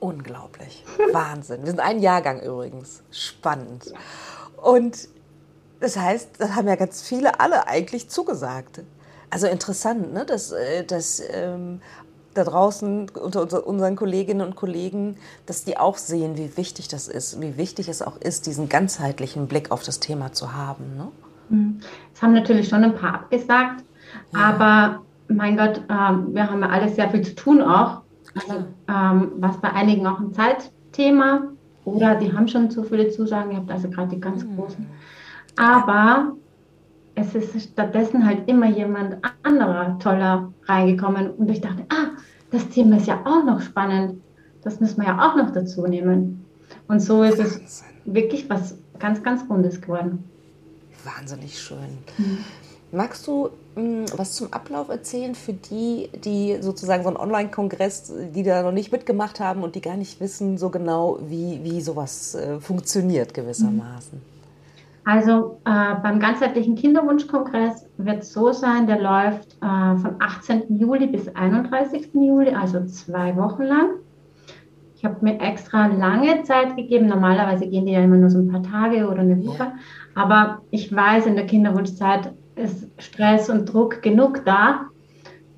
Unglaublich. Wahnsinn. Wir sind ein Jahrgang übrigens. Spannend. Und das heißt, das haben ja ganz viele alle eigentlich zugesagt. Also interessant, ne? dass, äh, dass ähm, da draußen unter unseren Kolleginnen und Kollegen, dass die auch sehen, wie wichtig das ist, wie wichtig es auch ist, diesen ganzheitlichen Blick auf das Thema zu haben. Ne? Mhm. Es haben natürlich schon ein paar abgesagt, ja. aber mein Gott, ähm, wir haben ja alle sehr viel zu tun auch. Also, ähm, was bei einigen auch ein Zeitthema oder die haben schon zu viele Zusagen gehabt, also gerade die ganz mhm. großen. Aber es ist stattdessen halt immer jemand anderer toller reingekommen und ich dachte, ah, das Thema ist ja auch noch spannend. Das müssen wir ja auch noch dazu nehmen. Und so ist Wahnsinn. es wirklich was ganz, ganz Rundes geworden. Wahnsinnig schön. Mhm. Magst du mh, hm, was zum Ablauf erzählen für die, die sozusagen so einen Online-Kongress, die da noch nicht mitgemacht haben und die gar nicht wissen so genau, wie, wie sowas äh, funktioniert gewissermaßen? Also äh, beim ganzheitlichen Kinderwunschkongress wird es so sein, der läuft äh, von 18. Juli bis 31. Juli, also zwei Wochen lang. Ich habe mir extra lange Zeit gegeben. Normalerweise gehen die ja immer nur so ein paar Tage oder eine Woche. Ja. Aber ich weiß, in der Kinderwunschzeit ist Stress und Druck genug da.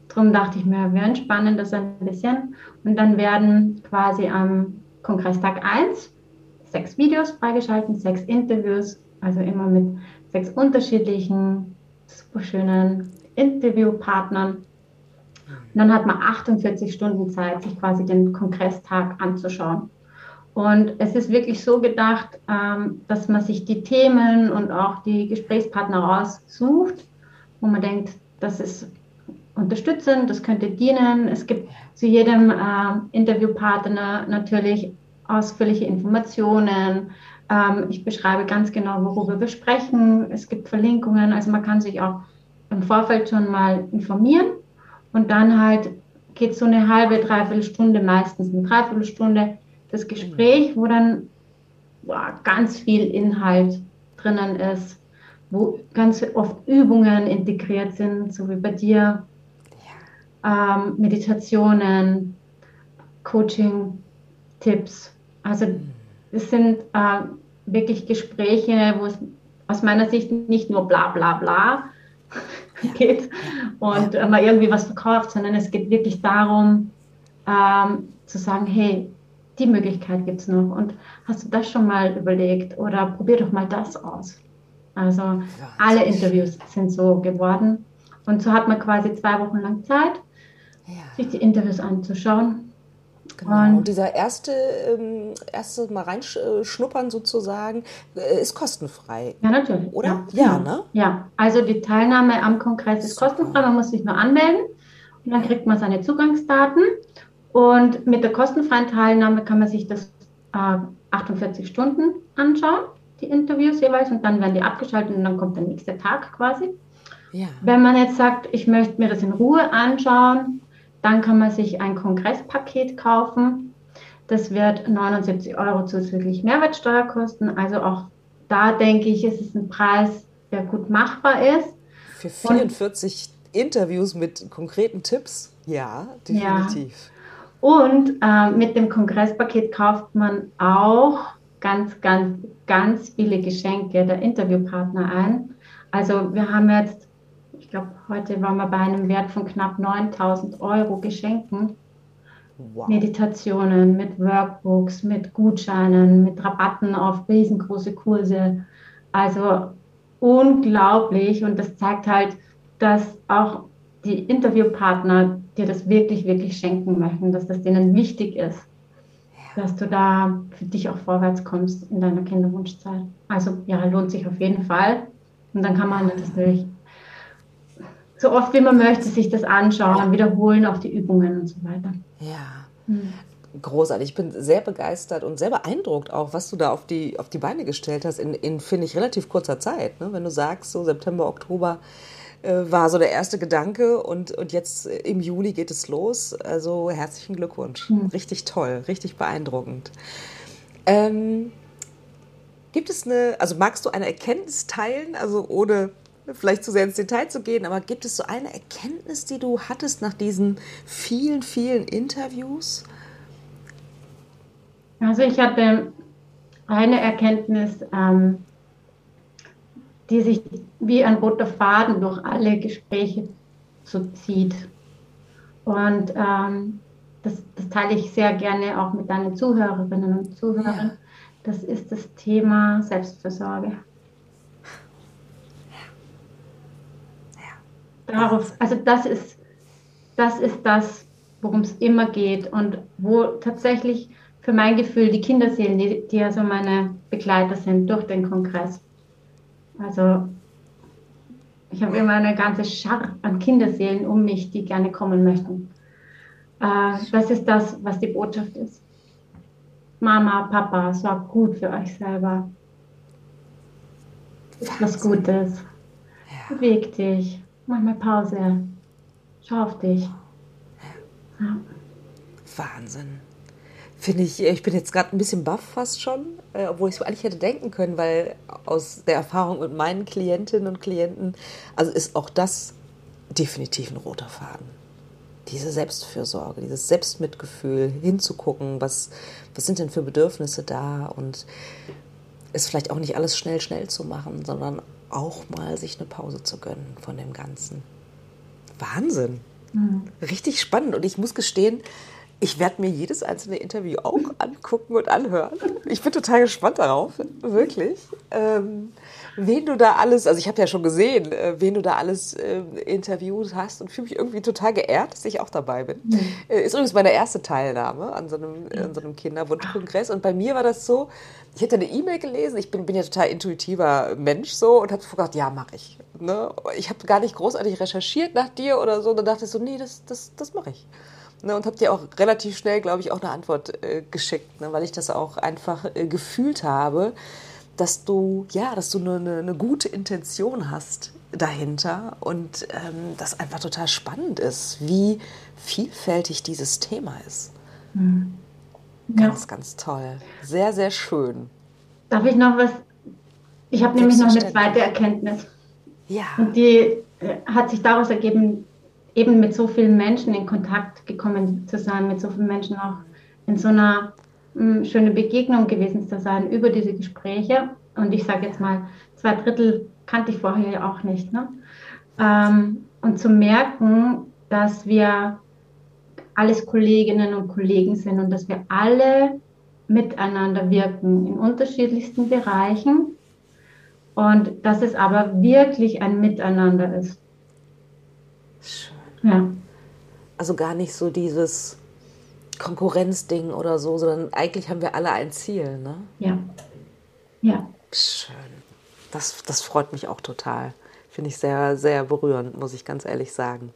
Darum dachte ich mir, wir entspannen das ein bisschen. Und dann werden quasi am Kongresstag 1 sechs Videos freigeschalten, sechs Interviews, also immer mit sechs unterschiedlichen, super schönen Interviewpartnern. Und dann hat man 48 Stunden Zeit, sich quasi den Kongresstag anzuschauen. Und es ist wirklich so gedacht, ähm, dass man sich die Themen und auch die Gesprächspartner raussucht, wo man denkt, das ist unterstützend, das könnte dienen. Es gibt zu jedem äh, Interviewpartner natürlich ausführliche Informationen. Ähm, ich beschreibe ganz genau, worüber wir sprechen. Es gibt Verlinkungen, also man kann sich auch im Vorfeld schon mal informieren und dann halt geht so eine halbe, dreiviertel Stunde, meistens eine Dreiviertelstunde das Gespräch, wo dann boah, ganz viel Inhalt drinnen ist, wo ganz oft Übungen integriert sind, so wie bei dir, ja. ähm, Meditationen, Coaching-Tipps. Also es sind äh, wirklich Gespräche, wo es aus meiner Sicht nicht nur bla bla bla ja. geht und ja. man irgendwie was verkauft, sondern es geht wirklich darum, ähm, zu sagen, hey, die Möglichkeit gibt es noch. Und hast du das schon mal überlegt oder probier doch mal das aus. Also ja, alle Interviews sind so geworden. Und so hat man quasi zwei Wochen lang Zeit, ja. sich die Interviews anzuschauen. Genau. Und, und dieser erste, ähm, erste Mal reinschnuppern sozusagen äh, ist kostenfrei. Ja, natürlich. Oder? Ja, ja, ne? Ja, also die Teilnahme am Kongress ist kostenfrei. Man muss sich nur anmelden und dann kriegt man seine Zugangsdaten. Und mit der kostenfreien Teilnahme kann man sich das äh, 48 Stunden anschauen, die Interviews jeweils, und dann werden die abgeschaltet und dann kommt der nächste Tag quasi. Ja. Wenn man jetzt sagt, ich möchte mir das in Ruhe anschauen, dann kann man sich ein Kongresspaket kaufen. Das wird 79 Euro zusätzlich Mehrwertsteuer kosten. Also auch da denke ich, ist es ein Preis, der gut machbar ist. Für 44 und, Interviews mit konkreten Tipps? Ja, definitiv. Ja. Und äh, mit dem Kongresspaket kauft man auch ganz, ganz, ganz viele Geschenke der Interviewpartner ein. Also wir haben jetzt, ich glaube, heute waren wir bei einem Wert von knapp 9000 Euro Geschenken. Wow. Meditationen mit Workbooks, mit Gutscheinen, mit Rabatten auf riesengroße Kurse. Also unglaublich und das zeigt halt, dass auch die Interviewpartner dir das wirklich, wirklich schenken möchten, dass das denen wichtig ist, ja. dass du da für dich auch vorwärts kommst in deiner Kinderwunschzeit. Also ja, lohnt sich auf jeden Fall. Und dann kann man das natürlich so oft wie man möchte sich das anschauen, wiederholen auch die Übungen und so weiter. Ja. Hm. Großartig. Ich bin sehr begeistert und sehr beeindruckt auch, was du da auf die, auf die Beine gestellt hast in, in finde ich, relativ kurzer Zeit. Ne? Wenn du sagst, so September, Oktober, war so der erste Gedanke und, und jetzt im Juli geht es los. Also herzlichen Glückwunsch. Mhm. Richtig toll, richtig beeindruckend. Ähm, gibt es eine, also magst du eine Erkenntnis teilen, also ohne vielleicht zu sehr ins Detail zu gehen, aber gibt es so eine Erkenntnis, die du hattest nach diesen vielen, vielen Interviews? Also ich hatte eine Erkenntnis, ähm, die sich wie ein roter Faden durch alle Gespräche so zieht. Und ähm, das, das, teile ich sehr gerne auch mit deinen Zuhörerinnen und Zuhörern. Das ist das Thema Selbstversorge. Darauf, also das ist, das ist das, worum es immer geht und wo tatsächlich für mein Gefühl die Kinderseelen, die, die ja so meine Begleiter sind durch den Kongress, also ich habe immer eine ganze Schar an Kinderseelen um mich, die gerne kommen möchten. Äh, das ist das, was die Botschaft ist. Mama, Papa, sorgt gut für euch selber. Ist was Gutes. Ja. Beweg dich. Mach mal Pause. Schau auf dich. Ja. Wahnsinn. Finde ich, ich bin jetzt gerade ein bisschen baff fast schon, äh, obwohl ich es eigentlich hätte denken können, weil aus der Erfahrung mit meinen Klientinnen und Klienten, also ist auch das definitiv ein roter Faden. Diese Selbstfürsorge, dieses Selbstmitgefühl, hinzugucken, was, was sind denn für Bedürfnisse da und es vielleicht auch nicht alles schnell, schnell zu machen, sondern auch mal sich eine Pause zu gönnen von dem Ganzen. Wahnsinn. Mhm. Richtig spannend. Und ich muss gestehen, ich werde mir jedes einzelne Interview auch angucken und anhören. Ich bin total gespannt darauf, wirklich. Ähm, wen du da alles, also ich habe ja schon gesehen, äh, wen du da alles äh, interviewt hast und fühle mich irgendwie total geehrt, dass ich auch dabei bin. Mhm. Äh, ist übrigens meine erste Teilnahme an so einem, an so einem Kinderwunschkongress. Und bei mir war das so, ich hätte eine E-Mail gelesen, ich bin, bin ja total intuitiver Mensch so und habe gedacht, ja, mache ich. Ne? Ich habe gar nicht großartig recherchiert nach dir oder so. Und dann dachte ich so, nee, das, das, das mache ich. Ne, und habe dir auch relativ schnell, glaube ich, auch eine Antwort äh, geschickt, ne, weil ich das auch einfach äh, gefühlt habe, dass du, ja, dass du eine, eine gute Intention hast dahinter und ähm, das einfach total spannend ist, wie vielfältig dieses Thema ist. Mhm. Ganz, ja. ganz toll. Sehr, sehr schön. Darf ich noch was? Ich habe nämlich noch eine zweite Erkenntnis. Ja. Und die äh, hat sich daraus ergeben, eben mit so vielen Menschen in Kontakt gekommen zu sein, mit so vielen Menschen auch in so einer mh, hm, schönen Begegnung gewesen zu sein über diese Gespräche. Und ich sage jetzt mal, zwei Drittel kannte ich vorher ja auch nicht. Ne? Ähm, und zu merken, dass wir alles Kolleginnen und Kollegen sind und dass wir alle miteinander wirken in unterschiedlichsten Bereichen und dass es aber wirklich ein Miteinander ist. Schön. Ja. Also gar nicht so dieses Konkurrenzding oder so, sondern eigentlich haben wir alle ein Ziel, ne? Ja. Ja. Schön. Das, das freut mich auch total. Finde ich sehr, sehr berührend, muss ich ganz ehrlich sagen.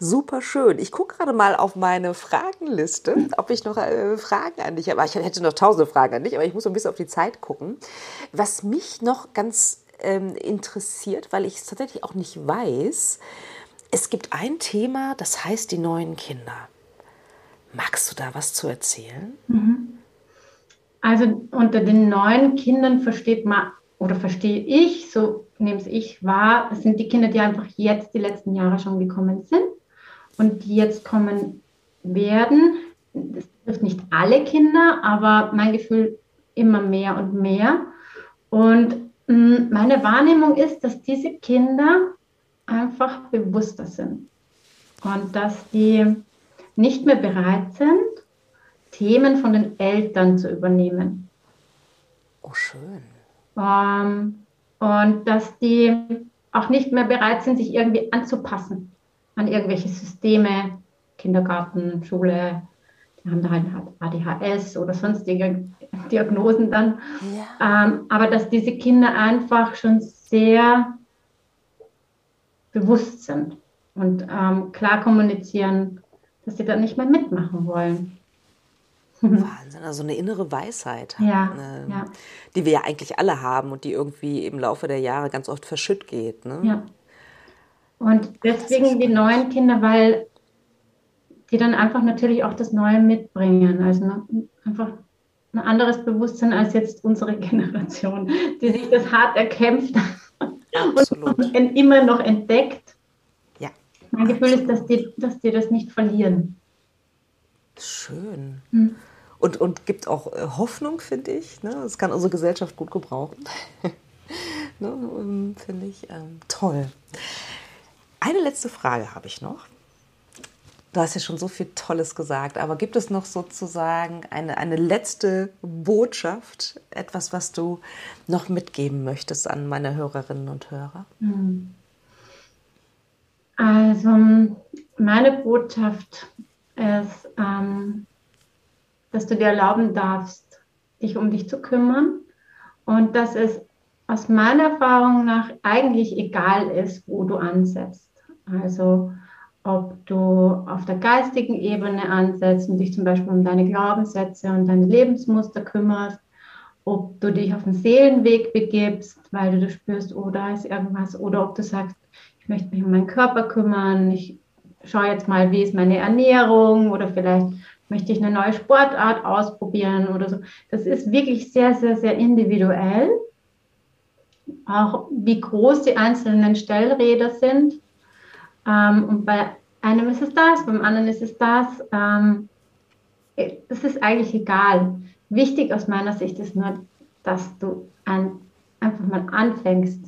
Super schön. Ich gucke gerade mal auf meine Fragenliste, ob ich noch äh, Fragen an dich habe. Ich hätte noch tausende Fragen an dich, aber ich muss ein bisschen auf die Zeit gucken. Was mich noch ganz ähm, interessiert, weil ich es tatsächlich auch nicht weiß, es gibt ein Thema, das heißt die neuen Kinder. Magst du da was zu erzählen? Mhm. Also unter den neuen Kindern versteht man oder verstehe ich, so nehme es ich wahr, das sind die Kinder, die einfach jetzt die letzten Jahre schon gekommen sind und die jetzt kommen werden. Das trifft nicht alle Kinder, aber mein Gefühl immer mehr und mehr. Und mm, meine Wahrnehmung ist, dass diese Kinder einfach bewusster sind und dass die nicht mehr bereit sind, Themen von den Eltern zu übernehmen. Oh, schön. Ähm, und dass die auch nicht mehr bereit sind, sich irgendwie anzupassen an irgendwelche Systeme, Kindergarten, Schule, die haben da halt ADHS oder sonstige Diagnosen dann. Ja. Ähm, aber dass diese Kinder einfach schon sehr bewusst sind und ähm, klar kommunizieren, dass sie da nicht mehr mitmachen wollen. Wahnsinn, also eine innere Weisheit, ja, eine, ja. die wir ja eigentlich alle haben und die irgendwie im Laufe der Jahre ganz oft verschütt geht. Ne? Ja. Und deswegen die neuen Kinder, weil die dann einfach natürlich auch das Neue mitbringen. Also ne, einfach ein anderes Bewusstsein als jetzt unsere Generation, die sich das hart erkämpft Absolut. und immer noch entdeckt. Ja. Mein Gefühl ist, dass die, dass die das nicht verlieren. Schön. Hm. Und, und gibt auch äh, Hoffnung, finde ich. Ne? Das kann unsere Gesellschaft gut gebrauchen. ne? Ähm, finde ich ähm, toll. Eine letzte Frage habe ich noch. Du hast ja schon so viel Tolles gesagt, aber gibt es noch sozusagen eine, eine letzte Botschaft, etwas, was du noch mitgeben möchtest an meine Hörerinnen und Hörer? Hm. Also meine Botschaft ist, ähm, dass du dir erlauben darfst, dich um dich zu kümmern und dass es aus meiner Erfahrung nach eigentlich egal ist, wo du ansetzt. Also ob du auf der geistigen Ebene ansetzt und dich zum Beispiel um deine Glaubenssätze und deine Lebensmuster kümmerst, ob du dich auf den Seelenweg begibst, weil du spürst, oh, da ist irgendwas, oder ob du sagst, ich möchte mich um meinen Körper kümmern, ich schaue jetzt mal, wie ist meine Ernährung oder vielleicht möchte ich eine neue Sportart ausprobieren oder so. Das ist wirklich sehr, sehr, sehr individuell. Auch wie groß die einzelnen Stellräder sind. Ähm, und bei einem ist es das, beim anderen ist es das. Ähm, das ist eigentlich egal. Wichtig aus meiner Sicht ist nur, dass du ein, einfach mal anfängst,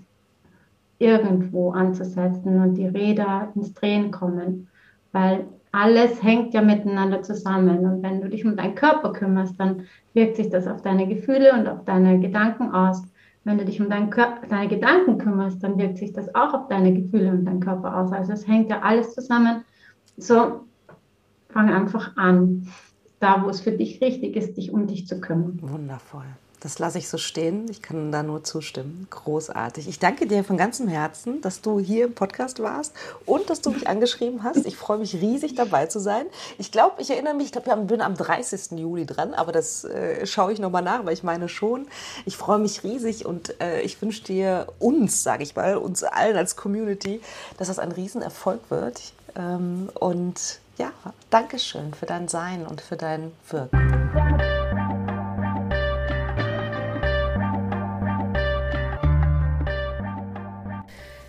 irgendwo anzusetzen und die Räder ins Drehen kommen. Weil alles hängt ja miteinander zusammen. Und wenn du dich um deinen Körper kümmerst, dann wirkt sich das auf deine Gefühle und auf deine Gedanken aus. Wenn du dich um deinen Körper, deine Gedanken kümmerst, dann wirkt sich das auch auf deine Gefühle und deinen Körper aus. Also es hängt ja alles zusammen. So, fang einfach an, da wo es für dich richtig ist, dich um dich zu kümmern. Wundervoll. Das lasse ich so stehen. Ich kann da nur zustimmen. Großartig. Ich danke dir von ganzem Herzen, dass du hier im Podcast warst und dass du mich angeschrieben hast. Ich freue mich riesig dabei zu sein. Ich glaube, ich erinnere mich, ich glaube, ich bin am 30. Juli dran, aber das äh, schaue ich nochmal nach, weil ich meine schon. Ich freue mich riesig und äh, ich wünsche dir uns, sage ich mal, uns allen als Community, dass das ein Riesenerfolg wird. Ähm, und ja, Dankeschön für dein Sein und für dein Wirken.